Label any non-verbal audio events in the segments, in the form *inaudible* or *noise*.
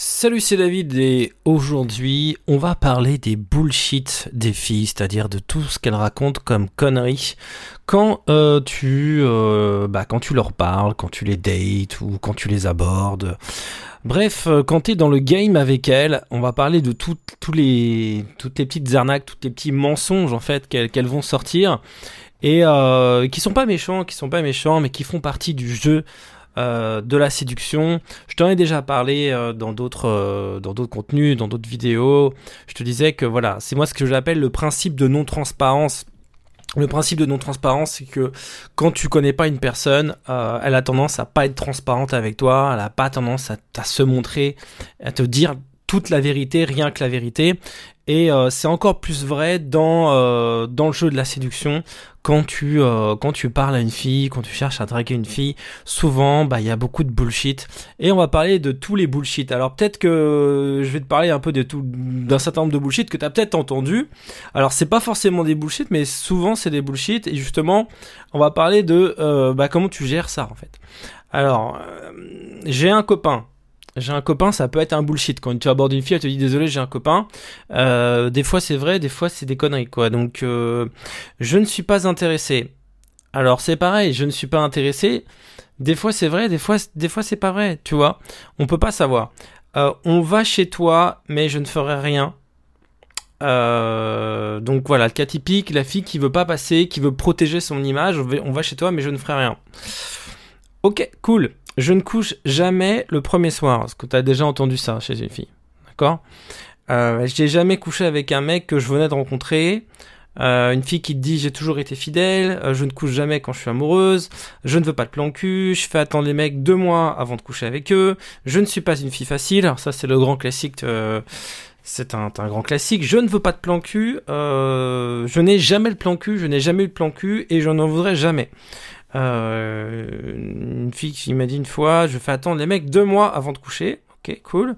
Salut, c'est David et aujourd'hui on va parler des bullshit des filles, c'est-à-dire de tout ce qu'elles racontent comme conneries quand euh, tu euh, bah, quand tu leur parles, quand tu les dates ou quand tu les abordes. Bref, euh, quand tu es dans le game avec elles, on va parler de tout, tous les, toutes les petites arnaques, tous les petits mensonges en fait qu'elles vont sortir et qui sont pas méchants, qui sont pas méchants, mais qui font partie du jeu euh, de la séduction. Je t'en ai déjà parlé euh, dans d'autres euh, dans d'autres contenus, dans d'autres vidéos. Je te disais que voilà, c'est moi ce que j'appelle le principe de non-transparence. Le principe de non-transparence, c'est que quand tu connais pas une personne, elle a tendance à pas être transparente avec toi, elle a pas tendance à, à se montrer, à te dire toute la vérité, rien que la vérité. Et euh, c'est encore plus vrai dans, euh, dans le jeu de la séduction. Quand tu, euh, quand tu parles à une fille, quand tu cherches à draguer une fille, souvent, bah, il y a beaucoup de bullshit. Et on va parler de tous les bullshit. Alors peut-être que je vais te parler un peu de tout, d'un certain nombre de bullshit que tu peut-être entendu. Alors c'est pas forcément des bullshit, mais souvent c'est des bullshit. Et justement, on va parler de bah, comment tu gères ça en fait. Alors, j'ai un copain j'ai un copain, ça peut être un bullshit. Quand tu abordes une fille, elle te dit désolé, j'ai un copain. Euh, des fois c'est vrai, des fois c'est des conneries, quoi. Donc euh, je ne suis pas intéressé. Alors c'est pareil, je ne suis pas intéressé. Des fois c'est vrai, des fois, des fois c'est pas vrai, tu vois. On peut pas savoir. Euh, on va chez toi, mais je ne ferai rien. donc voilà, le cas typique, la fille qui veut pas passer, qui veut protéger son image, on va chez toi, mais je ne ferai rien. Ok, cool. Je ne couche jamais le premier soir. Est-ce que tu as déjà entendu ça chez une fille D'accord? Euh, J'ai jamais couché avec un mec que je venais de rencontrer. Euh, une fille qui te dit j'ai toujours été fidèle, euh, je ne couche jamais quand je suis amoureuse, je ne veux pas de plan cul, je fais attendre les mecs deux mois avant de coucher avec eux, je ne suis pas une fille facile, alors ça c'est le grand classique, euh, c'est un, un, grand classique, je ne veux pas de plan cul, je n'ai jamais le plan cul, je n'ai jamais eu le plan cul et je n'en voudrais jamais. Euh, une fille qui m'a dit une fois, je fais attendre les mecs deux mois avant de coucher. Ok, cool.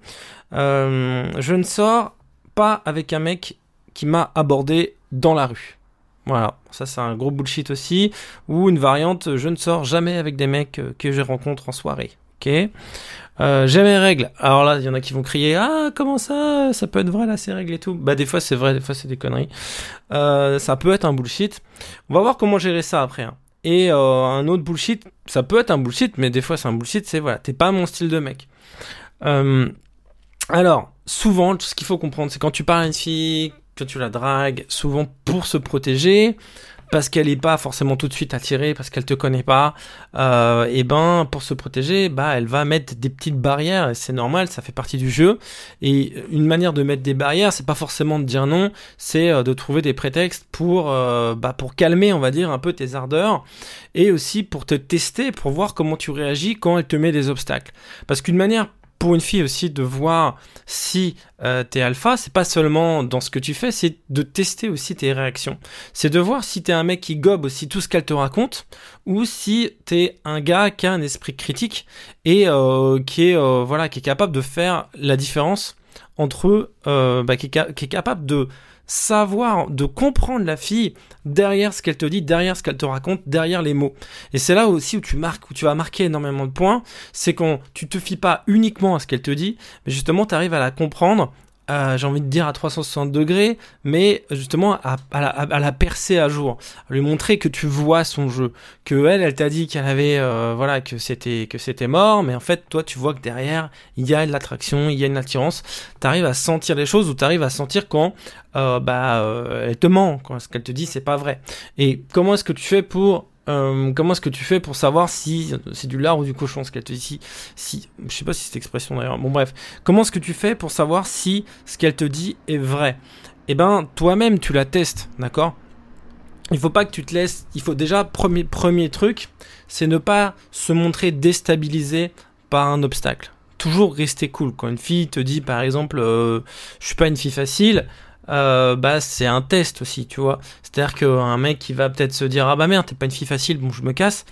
Euh, je ne sors pas avec un mec qui m'a abordé dans la rue. Voilà, ça c'est un gros bullshit aussi. Ou une variante, je ne sors jamais avec des mecs que je rencontre en soirée. Ok. Euh, j'ai mes règles. Alors là, il y en a qui vont crier Ah, comment ça Ça peut être vrai là, ces règles et tout? Bah, des fois c'est vrai, des fois c'est des conneries. Euh, ça peut être un bullshit. On va voir comment gérer ça après. Hein. Et euh, un autre bullshit, ça peut être un bullshit, mais des fois c'est un bullshit, c'est voilà, t'es pas mon style de mec. Euh, alors, souvent, ce qu'il faut comprendre, c'est quand tu parles à une fille, que tu la dragues, souvent pour se protéger, parce qu'elle n'est pas forcément tout de suite attirée, parce qu'elle te connaît pas, euh, et ben pour se protéger, bah elle va mettre des petites barrières, et c'est normal, ça fait partie du jeu. Et une manière de mettre des barrières, c'est pas forcément de dire non, c'est euh, de trouver des prétextes pour euh, bah, pour calmer, on va dire, un peu tes ardeurs, et aussi pour te tester, pour voir comment tu réagis quand elle te met des obstacles. Parce qu'une manière pour une fille aussi de voir si euh, t'es alpha, c'est pas seulement dans ce que tu fais, c'est de tester aussi tes réactions. C'est de voir si t'es un mec qui gobe aussi tout ce qu'elle te raconte, ou si t'es un gars qui a un esprit critique et euh, qui est euh, voilà qui est capable de faire la différence entre bah, qui est capable de savoir, de comprendre la fille derrière ce qu'elle te dit, derrière ce qu'elle te raconte, derrière les mots. Et c'est là aussi où tu marques, où tu vas marquer énormément de points, c'est quand tu te fies pas uniquement à ce qu'elle te dit, mais justement tu arrives à la comprendre j'ai envie de dire à 360 degrés, mais justement à, la, percer à jour, à lui montrer que tu vois son jeu, que elle, elle t'a dit qu'elle avait, euh, voilà, que c'était que c'était mort, mais en fait toi tu vois que derrière il y a de l'attraction, il y a une attirance, t'arrives à sentir les choses ou t'arrives à sentir quand euh, bah euh, elle te ment, quand ce qu'elle te dit c'est pas vrai. Et comment est-ce que tu fais pour euh, comment est-ce que tu fais pour savoir si c'est du lard ou du cochon ce qu'elle te dit si, je sais pas si cette expression d'ailleurs. Bon bref, comment est-ce que tu fais pour savoir si ce qu'elle te dit est vrai? Eh ben toi-même tu la testes, d'accord? Il faut pas que tu te laisses. Il faut déjà premier premier truc, c'est ne pas se montrer déstabilisé par un obstacle. Toujours rester cool. Quand une fille te dit par exemple, euh, je suis pas une fille facile euh, bah c'est un test aussi, tu vois. C'est-à-dire qu'un mec qui va peut-être se dire ah bah merde t'es pas une fille facile, bon je me casse.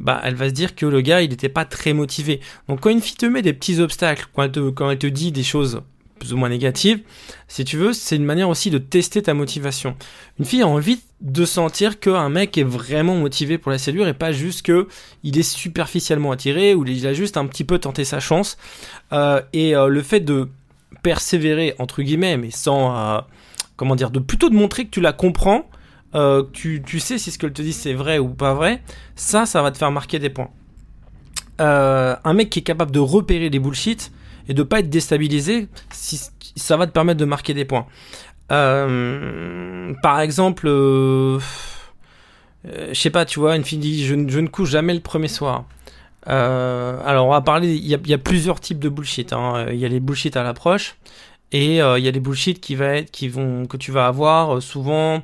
Bah, elle va se dire que le gars, il n'était pas très motivé. Donc, quand une fille te met des petits obstacles, quand elle te, dit des choses plus ou moins négatives. Si tu veux, c'est une manière aussi de tester ta motivation. Une fille a envie de sentir qu'un mec est vraiment motivé pour la séduire et pas juste que il est superficiellement attiré ou il a juste un petit peu tenté sa chance. Euh, et euh, le fait de persévérer entre guillemets, mais sans euh, comment dire, de plutôt de montrer que tu la comprends, tu, tu sais si ce qu'elle te dit c'est vrai ou pas vrai, ça, ça va te faire marquer des points. un mec qui est capable de repérer les bullshit et de pas être déstabilisé, ça va te permettre de marquer des points. Euh, par exemple, euh, euh, je sais pas, tu vois, une fille dit je, ne couche jamais le premier soir. Alors on va parler, il y, a plusieurs types de bullshit. Hein. Il y a les bullshit à l'approche et il y a les bullshit qui va être, qui vont, que tu vas avoir souvent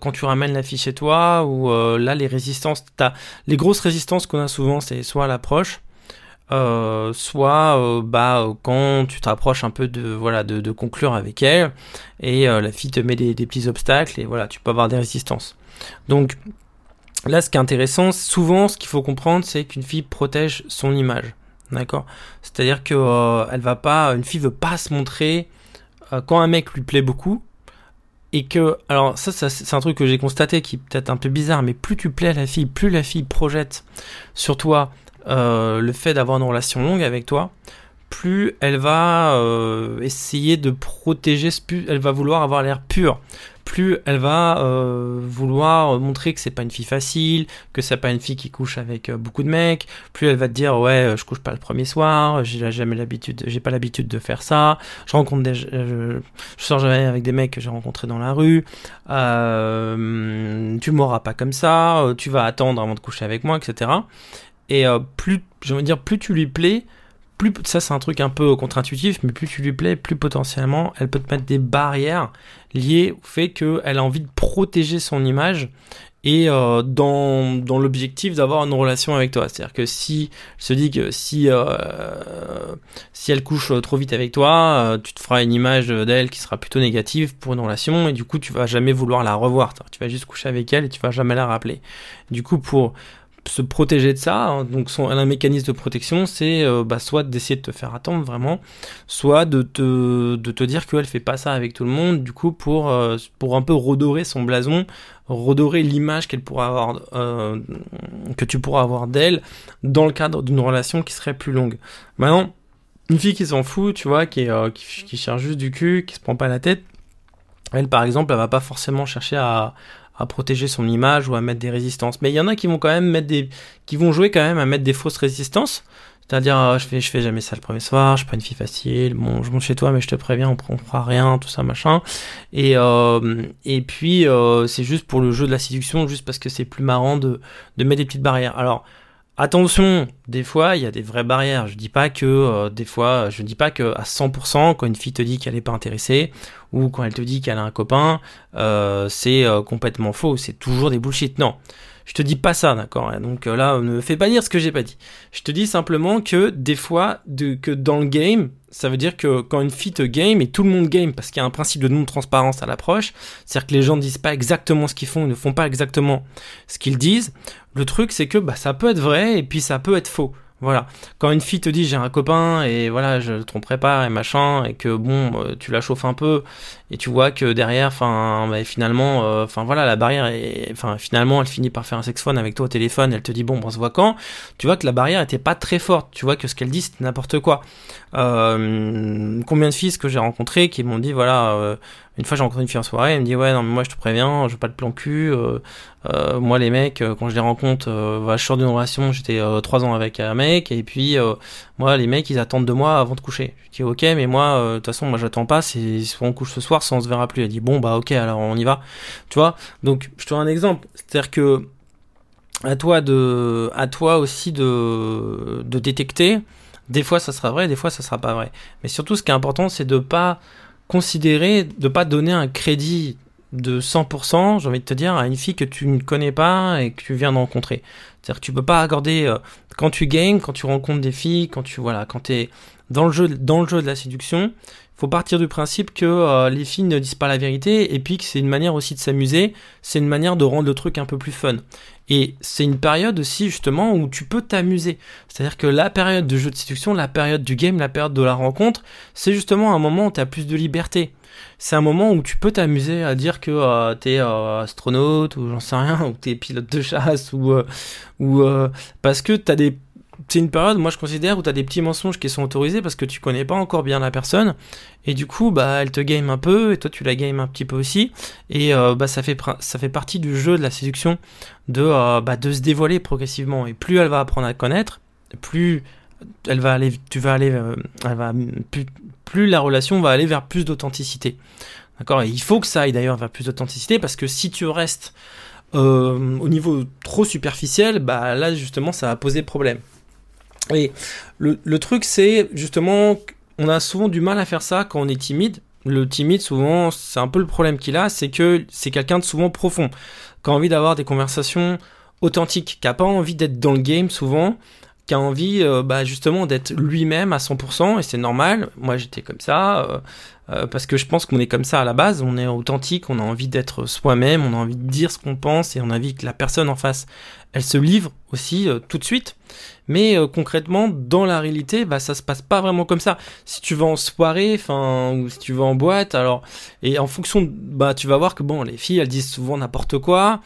quand tu ramènes la fille chez toi ou là les résistances, les grosses résistances qu'on a souvent c'est soit à l'approche, euh, soit euh, bah quand tu t'approches un peu de voilà de, conclure avec elle et euh, la fille te met des, petits obstacles et voilà tu peux avoir des résistances donc là ce qui est intéressant souvent ce qu'il faut comprendre c'est qu'une fille protège son image. D'accord? C'est à dire que elle va pas une fille veut pas se montrer quand un mec lui plaît beaucoup et que alors ça, ça c'est un truc que j'ai constaté qui est peut-être un peu bizarre mais plus tu plais à la fille plus la fille projette sur toi euh, le fait d'avoir une relation longue avec toi, plus elle va euh, essayer de protéger, plus elle va vouloir avoir l'air pur, plus elle va euh, vouloir montrer que c'est pas une fille facile, que c'est pas une fille qui couche avec beaucoup de mecs, plus elle va te dire ouais je couche pas le premier soir, j'ai jamais l'habitude, j'ai pas l'habitude de faire ça, je rencontre des, je, sors jamais avec des mecs que j'ai rencontrés dans la rue, tu m'auras pas comme ça, tu vas attendre avant de coucher avec moi, etc. Et euh, plus, j'ai envie de dire, plus tu lui plais, plus, ça c'est un truc un peu contre-intuitif, mais plus tu lui plais, plus potentiellement elle peut te mettre des barrières liées au fait qu'elle a envie de protéger son image et euh, dans, dans l'objectif d'avoir une relation avec toi. C'est-à-dire que si elle se dit que si, euh, si elle couche trop vite avec toi, tu te feras une image d'elle qui sera plutôt négative pour une relation et du coup tu vas jamais vouloir la revoir. Tu vas juste coucher avec elle et tu vas jamais la rappeler. Du coup pour se protéger de ça. Hein. Donc son, un mécanisme de protection, c'est euh, bah, soit d'essayer de te faire attendre vraiment, soit de te, de te dire qu'elle fait pas ça avec tout le monde, du coup pour, euh, pour un peu redorer son blason, redorer l'image qu'elle pourra avoir, euh, que tu pourras avoir d'elle dans le cadre d'une relation qui serait plus longue. Maintenant, une fille qui s'en fout, tu vois, qui, qui, qui cherche juste du cul, qui se prend pas la tête, elle par exemple, elle va pas forcément chercher à à protéger son image ou à mettre des résistances. Mais il y en a qui vont quand même mettre des, qui vont jouer quand même à mettre des fausses résistances. C'est-à-dire, euh, je fais, je fais jamais ça le premier soir, je suis pas une fille facile, bon, je monte chez toi, mais je te préviens, on prend, fera rien, tout ça, machin. Et, euh, et puis, euh, c'est juste pour le jeu de la séduction, juste parce que c'est plus marrant de, de mettre des petites barrières. Alors, Attention, des fois il y a des vraies barrières. Je dis pas que euh, des fois, je dis pas que à 100% quand une fille te dit qu'elle est pas intéressée ou quand elle te dit qu'elle a un copain, euh, c'est euh, complètement faux. C'est toujours des bullshit. Non, je te dis pas ça, d'accord. Donc là, ne fais pas dire ce que j'ai pas dit. Je te dis simplement que des fois, que dans le game, ça veut dire que quand une fille te game et tout le monde game parce qu'il y a un principe de non-transparence à l'approche, c'est-à-dire que les gens ne disent pas exactement ce qu'ils font, ils ne font pas exactement ce qu'ils disent. Le truc c'est que bah, ça peut être vrai et puis ça peut être faux. Voilà. Quand une fille te dit j'ai un copain et voilà, je le tromperai pas et machin, et que bon, euh, tu la chauffes un peu et tu vois que derrière, enfin, bah, finalement, euh, enfin voilà, la barrière est, enfin finalement, elle finit par faire un sex phone avec toi au téléphone, elle te dit bon, on se voit quand? Tu vois que la barrière était pas très forte. Tu vois que ce qu'elle dit c'était n'importe quoi. Euh, combien de filles que j'ai rencontrées qui m'ont dit voilà une fois j'ai rencontré une fille en soirée, elle me dit ouais non mais moi je te préviens, je veux pas de plan cul. Euh, euh, moi les mecs euh, quand je les rencontre, bah, je sors d'une relation, j'étais trois ans avec un mec et puis moi les mecs ils attendent de moi avant de coucher. Je dis ok mais moi de toute façon moi j'attends pas, soit on couche ce soir, soit on se verra plus. Elle dit bon bah ok alors on y va, tu vois? Donc je te donne un exemple, c'est-à-dire que à toi de, à toi aussi de, de détecter. Des fois ça sera vrai, des fois ça sera pas vrai. Mais surtout ce qui est important c'est de pas considérer de pas donner un crédit de 100%, j'ai envie de te dire, à une fille que tu ne connais pas et que tu viens de rencontrer. C'est-à-dire que tu peux pas accorder, euh, quand tu games, quand tu rencontres des filles, quand tu, voilà, quand es dans le jeu, dans le de la séduction, faut partir du principe que euh, les filles ne disent pas la vérité et puis que c'est une manière aussi de s'amuser, c'est une manière de rendre le truc un peu plus fun. Et c'est une période aussi justement où tu peux t'amuser. C'est-à-dire que la période de jeu de séduction, la période du game, la période de la rencontre, c'est justement un moment où tu as plus de liberté. C'est un moment où tu peux t'amuser à dire que euh, tu es euh, astronaute ou j'en sais rien, *laughs* ou tu es pilote de chasse ou, ou parce que tu as des c'est une période, moi je considère, où tu as des petits mensonges qui sont autorisés parce que tu connais pas encore bien la personne. Et du coup, bah, elle te game un peu, et toi tu la game un petit peu aussi. Et euh, bah, ça, fait, ça fait partie du jeu de la séduction de, euh, bah, de se dévoiler progressivement. Et plus elle va apprendre à connaître, plus elle va aller, tu vas aller, euh, elle va, plus, plus la relation va aller vers plus d'authenticité. D'accord? Et il faut que ça aille d'ailleurs vers plus d'authenticité parce que si tu restes au niveau trop superficiel, bah là justement ça va poser problème. Le, truc, c'est justement, on a souvent du mal à faire ça quand on est timide. Le timide, souvent, c'est un peu le problème qu'il a, c'est que c'est quelqu'un de souvent profond, qui a envie d'avoir des conversations authentiques, qui n'a pas envie d'être dans le game souvent, a envie euh, bah, justement d'être lui-même à 100%, et c'est normal, moi j'étais comme ça, euh, euh, parce que je pense qu'on est comme ça à la base, on est authentique, on a envie d'être soi-même, on a envie de dire ce qu'on pense, et on a envie que la personne en face, elle se livre aussi tout de suite. Mais concrètement, dans la réalité, bah, ça se passe pas vraiment comme ça. Si tu vas en soirée, enfin, ou si tu vas en boîte, alors, et en fonction, bah, tu vas voir que bon, les filles, elles disent souvent n'importe quoi.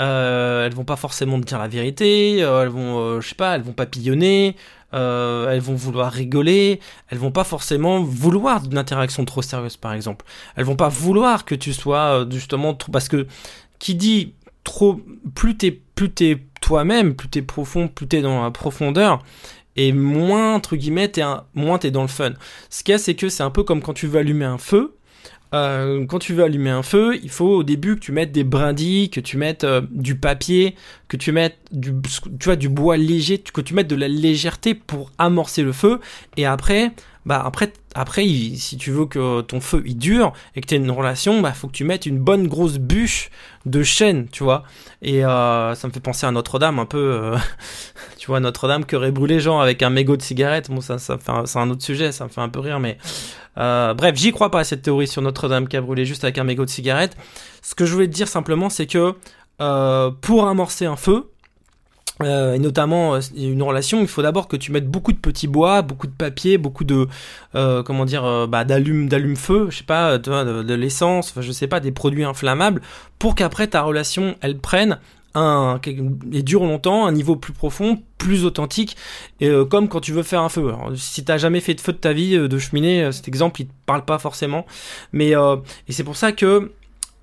Euh, elles vont pas forcément dire la vérité, euh, elles vont, euh, je sais pas, elles vont papillonner, elles vont vouloir rigoler, elles vont pas forcément vouloir d'une interaction trop sérieuse, par exemple. Elles vont pas vouloir que tu sois justement trop, parce que qui dit trop, plus t'es, plus t'es toi-même, plus t'es profond, plus t'es dans la profondeur, et moins entre guillemets, t'es moins t'es dans le fun. Ce qu'il y a, c'est que c'est un peu comme quand tu veux allumer un feu euh, quand tu veux allumer un feu, il faut au début que tu mettes des brindilles, que tu mettes euh, du papier, que tu mettes du, tu vois, du bois léger, que tu mettes de la légèreté pour amorcer le feu. Et après, bah après, après, si tu veux que ton feu il dure et que tu aies une relation, bah faut que tu mettes une bonne grosse bûche de chêne, tu vois. Et euh, ça me fait penser à Notre-Dame un peu, euh, *laughs* tu vois, Notre-Dame qui aurait brûlé gens avec un mégot de cigarette. Bon, ça, ça c'est un autre sujet, ça me fait un peu rire, mais euh, bref, j'y crois pas à cette théorie sur Notre-Dame qui a brûlé juste avec un mégot de cigarette. Ce que je voulais te dire simplement, c'est que pour amorcer un feu, euh, et notamment euh, une relation, il faut d'abord que tu mettes beaucoup de petits bois, beaucoup de papier, beaucoup de euh, comment dire, bah, d'allume, d'allume feu, je sais pas, de, de, l'essence, enfin, je sais pas, des produits inflammables, pour qu'après ta relation elle prenne un et dure longtemps, un niveau plus profond, plus authentique, et, comme quand tu veux faire un feu. Alors, si t'as jamais fait de feu de ta vie, de cheminée, cet exemple il te parle pas forcément, mais et c'est pour ça que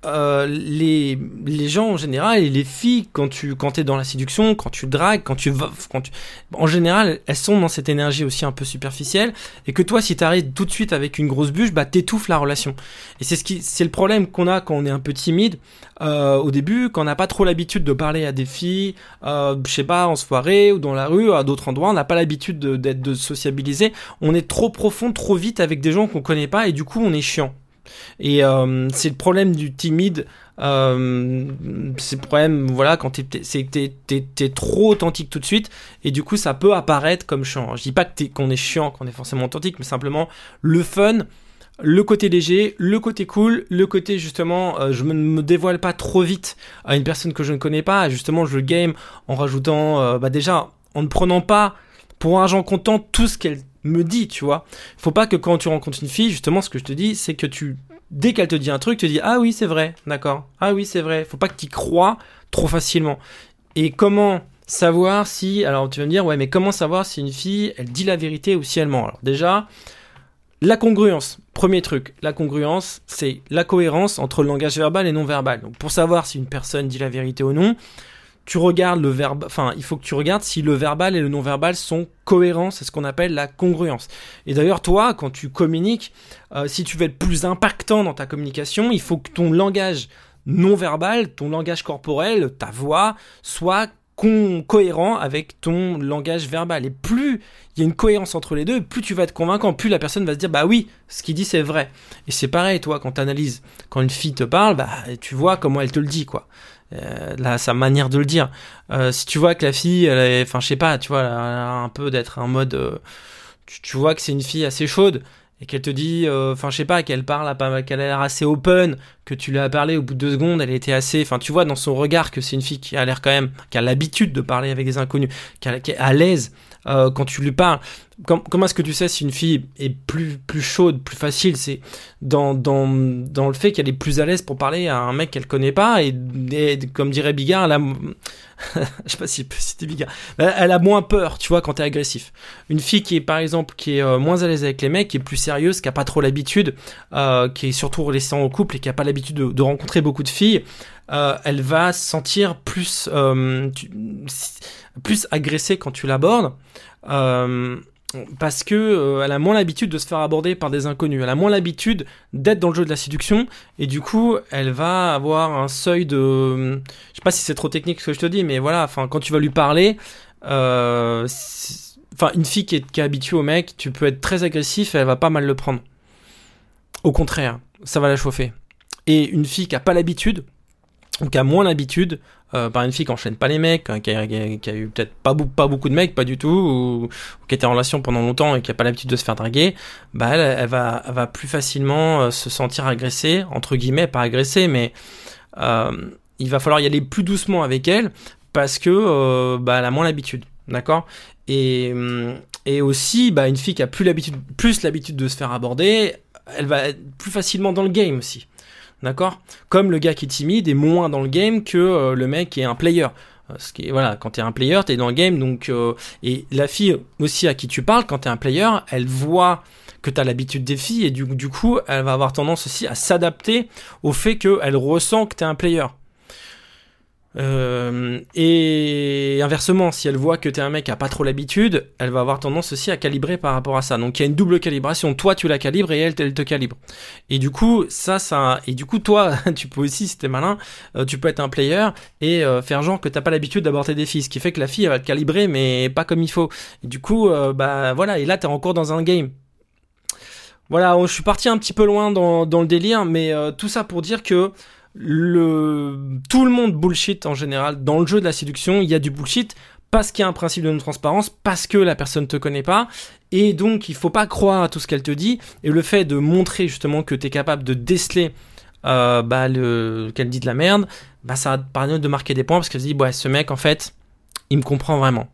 euh, les, les gens en général et les filles quand tu quand es dans la séduction quand tu dragues quand tu vas quand tu en général elles sont dans cette énergie aussi un peu superficielle et que toi si tu arrives tout de suite avec une grosse bûche bah t'étouffes la relation. Et c'est ce qui c'est le problème qu'on a quand on est un peu timide. Euh, au début quand on n'a pas trop l'habitude de parler à des filles euh, je sais pas en soirée ou dans la rue à d'autres endroits on n'a pas l'habitude d'être de sociabiliser. On est trop profond trop vite avec des gens qu'on connaît pas et du coup on est chiant et euh, c'est le problème du timide. Euh, c'est le problème, voilà, quand que t'es, trop authentique tout de suite, et du coup ça peut apparaître comme chiant. Je dis pas qu'on est chiant, qu'on est forcément authentique, mais simplement le fun, le côté léger, le côté cool, le côté justement, euh, je ne me, dévoile pas trop vite à une personne que je ne connais pas, justement je game en rajoutant, bah déjà, en ne prenant pas pour argent comptant tout ce qu'elle me dit, tu vois. Faut pas que quand tu rencontres une fille, justement, ce que je te dis, c'est que tu, dès qu'elle te dit un truc, tu dis, ah oui, c'est vrai, d'accord. Ah oui, c'est vrai. Faut pas que tu crois trop facilement. Et comment savoir si, alors tu vas me dire, ouais, mais comment savoir si une fille, elle dit la vérité ou si elle ment? Alors déjà, la congruence, premier truc, la congruence, c'est la cohérence entre le langage verbal et non verbal. Donc pour savoir si une personne dit la vérité ou non, tu regardes le verbe, enfin, il faut que tu regardes si le verbal et le non-verbal sont cohérents, c'est ce qu'on appelle la congruence. Et d'ailleurs, toi, quand tu communiques, euh, si tu veux être plus impactant dans ta communication, il faut que ton langage non-verbal, ton langage corporel, ta voix, soit cohérent avec ton langage verbal. Et plus il y a une cohérence entre les deux, plus tu vas être convaincant, plus la personne va se dire bah oui, ce qu'il dit c'est vrai. Et c'est pareil, toi, quand tu analyses, quand une fille te parle, bah tu vois comment elle te le dit, quoi. Euh, là, sa manière de le dire. Euh, si tu vois que la fille, elle est, enfin, je sais pas, tu vois, elle un peu d'être en mode, euh, tu, vois que c'est une fille assez chaude et qu'elle te dit, euh, enfin je sais pas, qu'elle parle, qu'elle a l'air assez open, que tu lui as parlé au bout de deux secondes, elle était assez, enfin tu vois dans son regard que c'est une fille qui a l'air quand même, qui a l'habitude de parler avec des inconnus, qui, est à l'aise euh, quand tu lui parles. Comment est-ce que tu sais si une fille est plus, plus chaude, plus facile? C'est dans, dans, dans le fait qu'elle est plus à l'aise pour parler à un mec qu'elle connaît pas et, comme dirait Bigard, je elle a moins peur, tu vois, quand t'es agressif. Une fille qui est par exemple qui est euh, moins à l'aise avec les mecs, qui est plus sérieuse, qui a pas trop l'habitude, euh, qui est surtout laissée en couple et qui a pas l'habitude de, de, rencontrer beaucoup de filles, euh, elle va se sentir plus, euh, plus agressée quand tu l'abordes. Euh, parce que elle a moins l'habitude de se faire aborder par des inconnus. Elle a moins l'habitude d'être dans le jeu de la séduction et du coup, elle va avoir un seuil de. Je sais pas si c'est trop technique ce que je te dis, mais voilà. Enfin, quand tu vas lui parler, enfin, une fille qui est, qui est habituée au mec, tu peux être très agressif et elle va pas mal le prendre. Au contraire, ça va la chauffer. Et une fille qui a pas l'habitude, qui a moins l'habitude, euh, par une fille qui enchaîne pas les mecs, hein, qui a, eu peut-être pas, pas beaucoup de mecs, pas du tout, ou, qui était en relation pendant longtemps et qui a pas l'habitude de se faire draguer, bah elle, elle va, elle va plus facilement euh, se sentir agressée, entre guillemets, pas agressée, mais euh, il va falloir y aller plus doucement avec elle parce que euh, bah, elle a moins l'habitude, d'accord? Et, et aussi, bah, une fille qui a plus l'habitude, plus l'habitude de se faire aborder, elle va être plus facilement dans le game aussi. D'accord? Comme le gars qui est timide est moins dans le game que euh, le mec qui est un player. Euh, ce qui est, voilà, quand t'es un player, t'es dans le game, donc euh, et la fille aussi à qui tu parles, quand t'es un player, elle voit que t'as l'habitude des filles et du, du coup, elle va avoir tendance aussi à s'adapter au fait qu'elle ressent que t'es un player. Euh, et inversement, si elle voit que t'es un mec qui a pas trop l'habitude, elle va avoir tendance aussi à calibrer par rapport à ça. Donc il y a une double calibration. Toi tu la calibres et elle, elle te calibre. Et du coup, ça, ça, et du coup toi, *laughs* tu peux aussi, si t'es malin, euh, tu peux être un player et euh, faire genre que t'as pas l'habitude d'aborder des filles, ce qui fait que la fille elle va te calibrer mais pas comme il faut. Du coup, bah voilà, et là t'es encore dans un game. Voilà, je suis parti un petit peu loin dans le délire, mais tout ça pour dire que tout le monde bullshit en général. Dans le jeu de la séduction, il y a du bullshit parce qu'il y a un principe de non-transparence, parce que la personne ne te connaît pas, et donc il faut pas croire à tout ce qu'elle te dit, et le fait de montrer justement que tu es capable de déceler euh, bah, le, qu'elle dit de la merde, bah, ça va te de marquer des points, parce qu'elle se dit, ouais, ce mec, en fait, il me comprend vraiment.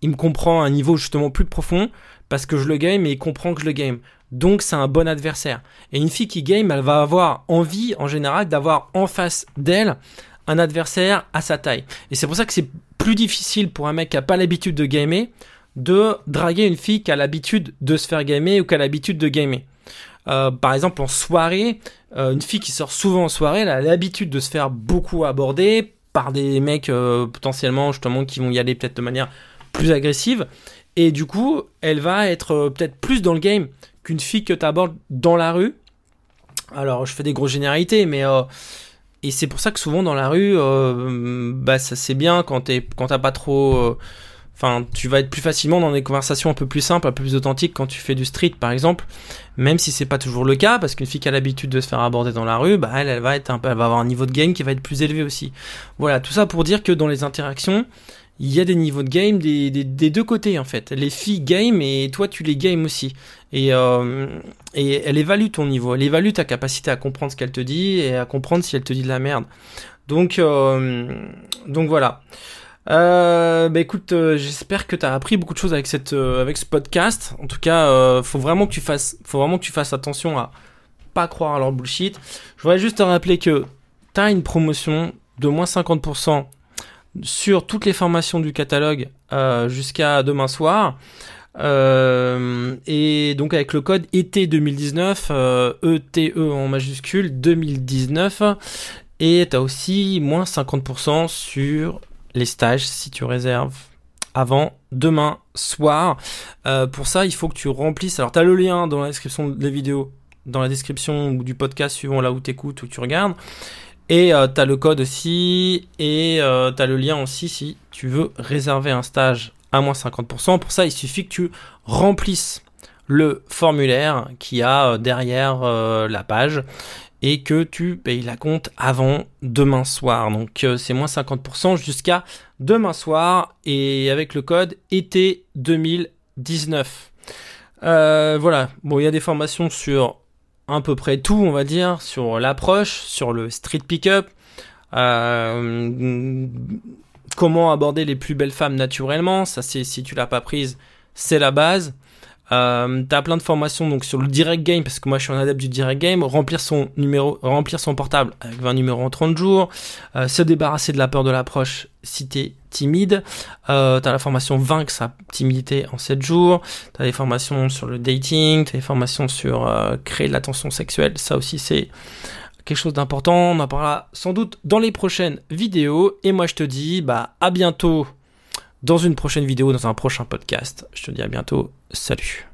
Il me comprend à un niveau justement plus profond, parce que je le game, et il comprend que je le game. Donc c'est un bon adversaire. Et une fille qui game, elle va avoir envie en général d'avoir en face d'elle un adversaire à sa taille. Et c'est pour ça que c'est plus difficile pour un mec qui a pas l'habitude de gamer de draguer une fille qui a l'habitude de se faire gamer ou qui a l'habitude de gamer. Euh, par exemple en soirée, euh, une fille qui sort souvent en soirée, elle a l'habitude de se faire beaucoup aborder par des mecs euh, potentiellement justement qui vont y aller peut-être de manière plus agressive. Et du coup, elle va être peut-être plus dans le game qu'une fille que tu abordes dans la rue. Alors, je fais des grosses généralités, mais. Euh, et c'est pour ça que souvent dans la rue, euh, bah, ça c'est bien quand t'as pas trop. Euh, enfin, tu vas être plus facilement dans des conversations un peu plus simples, un peu plus authentiques quand tu fais du street, par exemple. Même si c'est pas toujours le cas, parce qu'une fille qui a l'habitude de se faire aborder dans la rue, bah, elle, elle va être un peu, elle va avoir un niveau de game qui va être plus élevé aussi. Voilà, tout ça pour dire que dans les interactions, il y a des niveaux de game des, des, deux côtés en fait. Les filles game et toi tu les games aussi. Et, euh, et elle évalue ton niveau, elle évalue ta capacité à comprendre ce qu'elle te dit et à comprendre si elle te dit de la merde. Donc, euh, donc voilà. Euh, bah écoute, euh, j'espère que tu as appris beaucoup de choses avec ce podcast. En tout cas, faut vraiment que tu fasses, faut vraiment que tu fasses attention à pas croire à leur bullshit. Je voudrais juste te rappeler que tu as une promotion de moins 50% sur toutes les formations du catalogue euh, jusqu'à demain soir. Euh, et donc avec le code été 2019, euh, ETE en majuscule 2019. Et tu as aussi moins 50% sur les stages si tu réserves avant demain soir. pour ça, il faut que tu remplisses. Alors, tu as le lien dans la description des vidéos, dans la description du podcast suivant là où tu écoutes ou tu regardes. Et euh, tu as le code aussi, et euh, tu as le lien aussi si tu veux réserver un stage à moins 50%. Pour ça, il suffit que tu remplisses le formulaire qui a euh, derrière la page et que tu payes la compte avant demain soir. Donc c'est moins 50% jusqu'à demain soir et avec le code été 2019. Euh, voilà. Bon, il y a des formations sur à peu près tout, on va dire, sur l'approche, sur le street pick-up, euh, comment aborder les plus belles femmes naturellement. Ça, c'est si tu l'as pas prise, c'est la base. Euh, t'as plein de formations donc sur le direct game parce que moi je suis un adepte du direct game, remplir son numéro, remplir son portable avec 20 numéros en 30 jours, euh, se débarrasser de la peur de l'approche si t'es timide. Euh, t'as la formation vaincre sa timidité en 7 jours. T'as des formations sur le dating, t'as des formations sur euh, créer de l'attention sexuelle. Ça aussi c'est quelque chose d'important. On en parlera sans doute dans les prochaines vidéos. Et moi je te dis bah à bientôt dans une prochaine vidéo, dans un prochain podcast. Je te dis à bientôt. Salut.